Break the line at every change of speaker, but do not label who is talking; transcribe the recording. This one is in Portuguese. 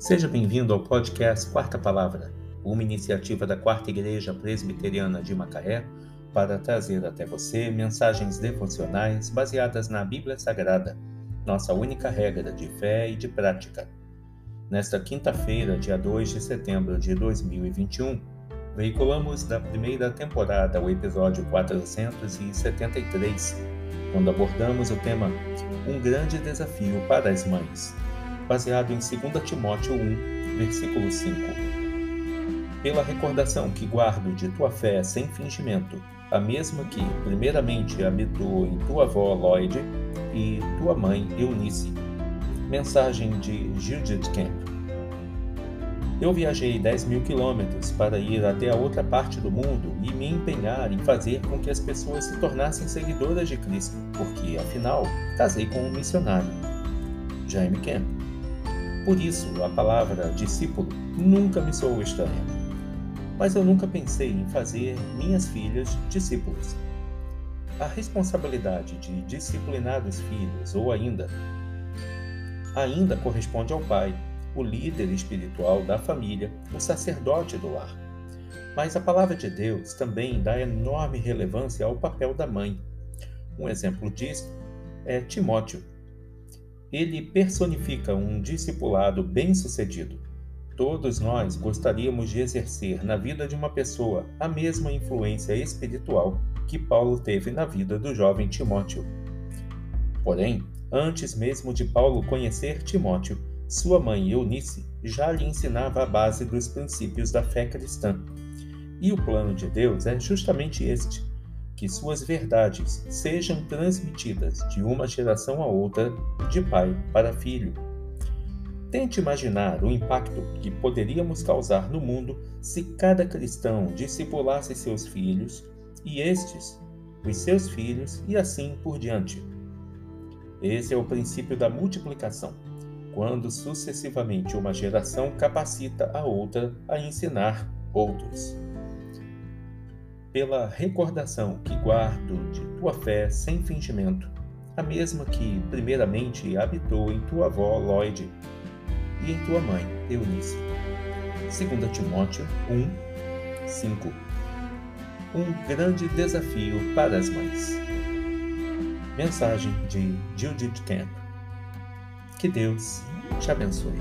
Seja bem-vindo ao podcast Quarta Palavra, uma iniciativa da Quarta Igreja Presbiteriana de Macaé para trazer até você mensagens devocionais baseadas na Bíblia Sagrada, nossa única regra de fé e de prática. Nesta quinta-feira, dia 2 de setembro de 2021, veiculamos da primeira temporada o episódio 473, quando abordamos o tema Um Grande Desafio para as Mães baseado em 2 Timóteo 1, versículo 5. Pela recordação que guardo de tua fé sem fingimento, a mesma que, primeiramente, habitou em tua avó Lloyd e tua mãe Eunice. Mensagem de Judith Camp. Eu viajei 10 mil quilômetros para ir até a outra parte do mundo e me empenhar em fazer com que as pessoas se tornassem seguidoras de Cristo, porque, afinal, casei com um missionário. Jaime Camp. Por isso, a palavra discípulo nunca me soou estranha. Mas eu nunca pensei em fazer minhas filhas discípulos. A responsabilidade de disciplinar os filhos, ou ainda, ainda corresponde ao pai, o líder espiritual da família, o sacerdote do lar. Mas a palavra de Deus também dá enorme relevância ao papel da mãe. Um exemplo disso é Timóteo, ele personifica um discipulado bem-sucedido. Todos nós gostaríamos de exercer na vida de uma pessoa a mesma influência espiritual que Paulo teve na vida do jovem Timóteo. Porém, antes mesmo de Paulo conhecer Timóteo, sua mãe Eunice já lhe ensinava a base dos princípios da fé cristã. E o plano de Deus é justamente este: que suas verdades sejam transmitidas de uma geração a outra, de pai para filho. Tente imaginar o impacto que poderíamos causar no mundo se cada cristão discipulasse seus filhos e estes, os seus filhos e assim por diante. Esse é o princípio da multiplicação, quando sucessivamente uma geração capacita a outra a ensinar outros pela recordação que guardo de tua fé sem fingimento, a mesma que primeiramente habitou em tua avó Lloyd e em tua mãe Eunice. 2 Timóteo 1, 5 Um grande desafio para as mães. Mensagem de Judith Camp. Que Deus te abençoe.